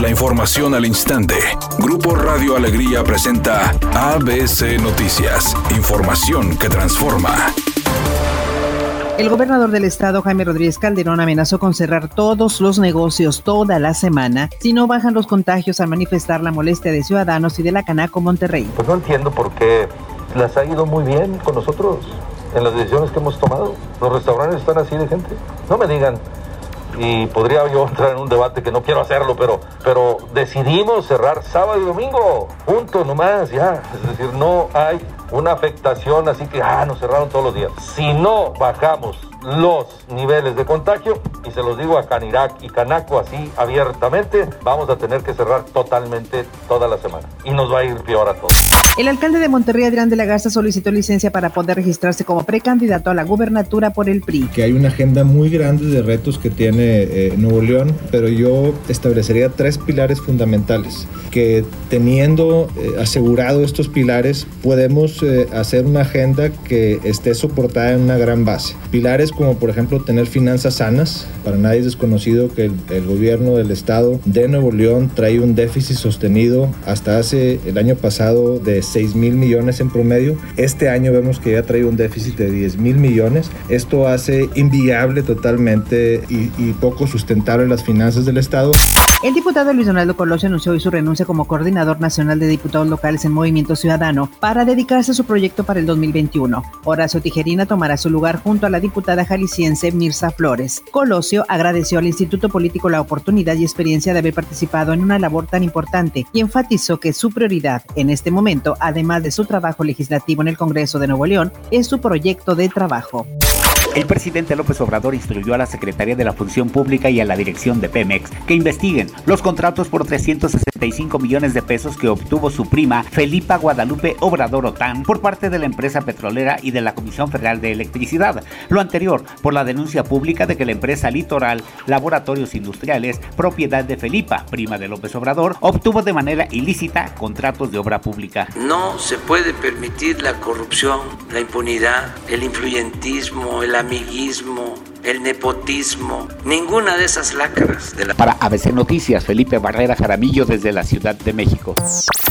La información al instante. Grupo Radio Alegría presenta ABC Noticias. Información que transforma. El gobernador del estado, Jaime Rodríguez Calderón, amenazó con cerrar todos los negocios toda la semana si no bajan los contagios al manifestar la molestia de ciudadanos y de la Canaco Monterrey. Pues no entiendo por qué las ha ido muy bien con nosotros en las decisiones que hemos tomado. Los restaurantes están así de gente. No me digan, y podría yo entrar en un debate que no quiero hacerlo, pero, pero decidimos cerrar sábado y domingo, juntos nomás, ya. Es decir, no hay una afectación así que, ah, nos cerraron todos los días. Si no bajamos los niveles de contagio, y se los digo a Canirac y Canaco así abiertamente, vamos a tener que cerrar totalmente toda la semana. Y nos va a ir peor a todos. El alcalde de Monterrey, Adrián de la Garza, solicitó licencia para poder registrarse como precandidato a la gubernatura por el PRI. Que hay una agenda muy grande de retos que tiene eh, Nuevo León, pero yo establecería tres pilares fundamentales. Que teniendo eh, asegurado estos pilares, podemos eh, hacer una agenda que esté soportada en una gran base. Pilares como, por ejemplo, tener finanzas sanas. Para nadie es desconocido que el, el gobierno del estado de Nuevo León trae un déficit sostenido hasta hace el año pasado de 6 mil millones en promedio. Este año vemos que ya trae un déficit de 10 mil millones. Esto hace inviable totalmente y, y poco sustentable las finanzas del Estado. El diputado Luis Donaldo Colosio anunció hoy su renuncia como coordinador nacional de diputados locales en Movimiento Ciudadano para dedicarse a su proyecto para el 2021. Horacio Tijerina tomará su lugar junto a la diputada jalisciense Mirza Flores. Colosio agradeció al Instituto Político la oportunidad y experiencia de haber participado en una labor tan importante y enfatizó que su prioridad en este momento, además de su trabajo legislativo en el Congreso de Nuevo León, es su proyecto de trabajo. El presidente López Obrador instruyó a la Secretaría de la Función Pública y a la dirección de Pemex que investiguen los contratos por 365 millones de pesos que obtuvo su prima Felipa Guadalupe Obrador Otán por parte de la empresa petrolera y de la Comisión Federal de Electricidad. Lo anterior por la denuncia pública de que la empresa Litoral Laboratorios Industriales, propiedad de Felipa, prima de López Obrador, obtuvo de manera ilícita contratos de obra pública. No se puede permitir la corrupción, la impunidad, el influyentismo, el amiguismo, el nepotismo, ninguna de esas lacras. De la... Para ABC Noticias, Felipe Barrera Jaramillo desde la Ciudad de México.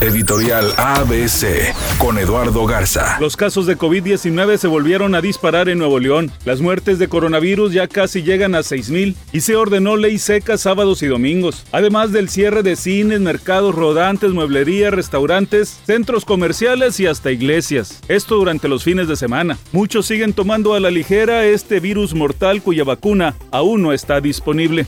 Editorial ABC con Eduardo Garza. Los casos de COVID-19 se volvieron a disparar en Nuevo León. Las muertes de coronavirus ya casi llegan a 6.000 y se ordenó ley seca sábados y domingos. Además del cierre de cines, mercados rodantes, mueblería, restaurantes, centros comerciales y hasta iglesias. Esto durante los fines de semana. Muchos siguen tomando a la ligera este virus mortal cuya vacuna aún no está disponible.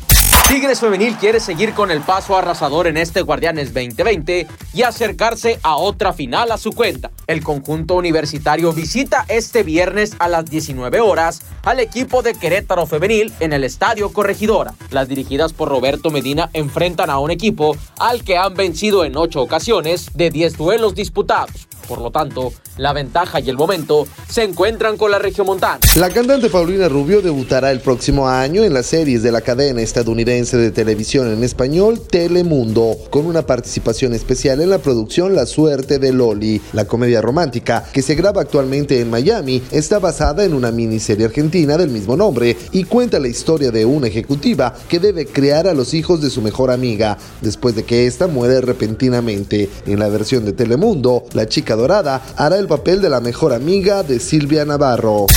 Tigres Femenil quiere seguir con el paso arrasador en este Guardianes 2020 y acercarse a otra final a su cuenta. El conjunto universitario visita este viernes a las 19 horas al equipo de Querétaro Femenil en el Estadio Corregidora. Las dirigidas por Roberto Medina enfrentan a un equipo al que han vencido en 8 ocasiones de 10 duelos disputados. Por lo tanto, la ventaja y el momento se encuentran con la regiomontana. La cantante Paulina Rubio debutará el próximo año en las series de la cadena estadounidense de televisión en español Telemundo, con una participación especial en la producción La Suerte de Loli. La comedia romántica, que se graba actualmente en Miami, está basada en una miniserie argentina del mismo nombre y cuenta la historia de una ejecutiva que debe criar a los hijos de su mejor amiga después de que ésta muere repentinamente. En la versión de Telemundo, la chica dorada hará el papel de la mejor amiga de Silvia Navarro.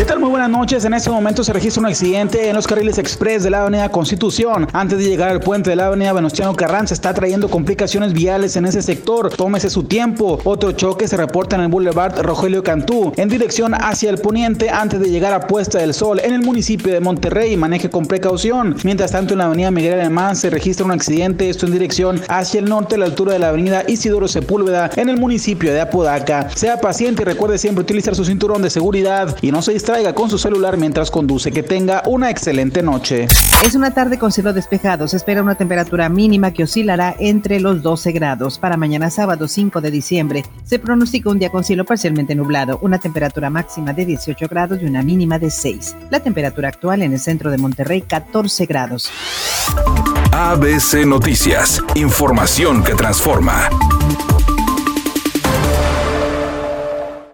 ¿Qué tal? Muy buenas noches. En este momento se registra un accidente en los carriles express de la Avenida Constitución. Antes de llegar al puente de la Avenida Venustiano Carranza está trayendo complicaciones viales en ese sector. Tómese su tiempo. Otro choque se reporta en el Boulevard Rogelio Cantú en dirección hacia el poniente antes de llegar a Puesta del Sol en el municipio de Monterrey. Maneje con precaución. Mientras tanto, en la Avenida Miguel Alemán se registra un accidente, esto en dirección hacia el norte a la altura de la Avenida Isidoro Sepúlveda en el municipio de Apodaca. Sea paciente y recuerde siempre utilizar su cinturón de seguridad y no se distraiga con su celular mientras conduce. Que tenga una excelente noche. Es una tarde con cielo despejado. Se espera una temperatura mínima que oscilará entre los 12 grados. Para mañana sábado 5 de diciembre se pronostica un día con cielo parcialmente nublado, una temperatura máxima de 18 grados y una mínima de 6. La temperatura actual en el centro de Monterrey 14 grados. ABC Noticias, información que transforma.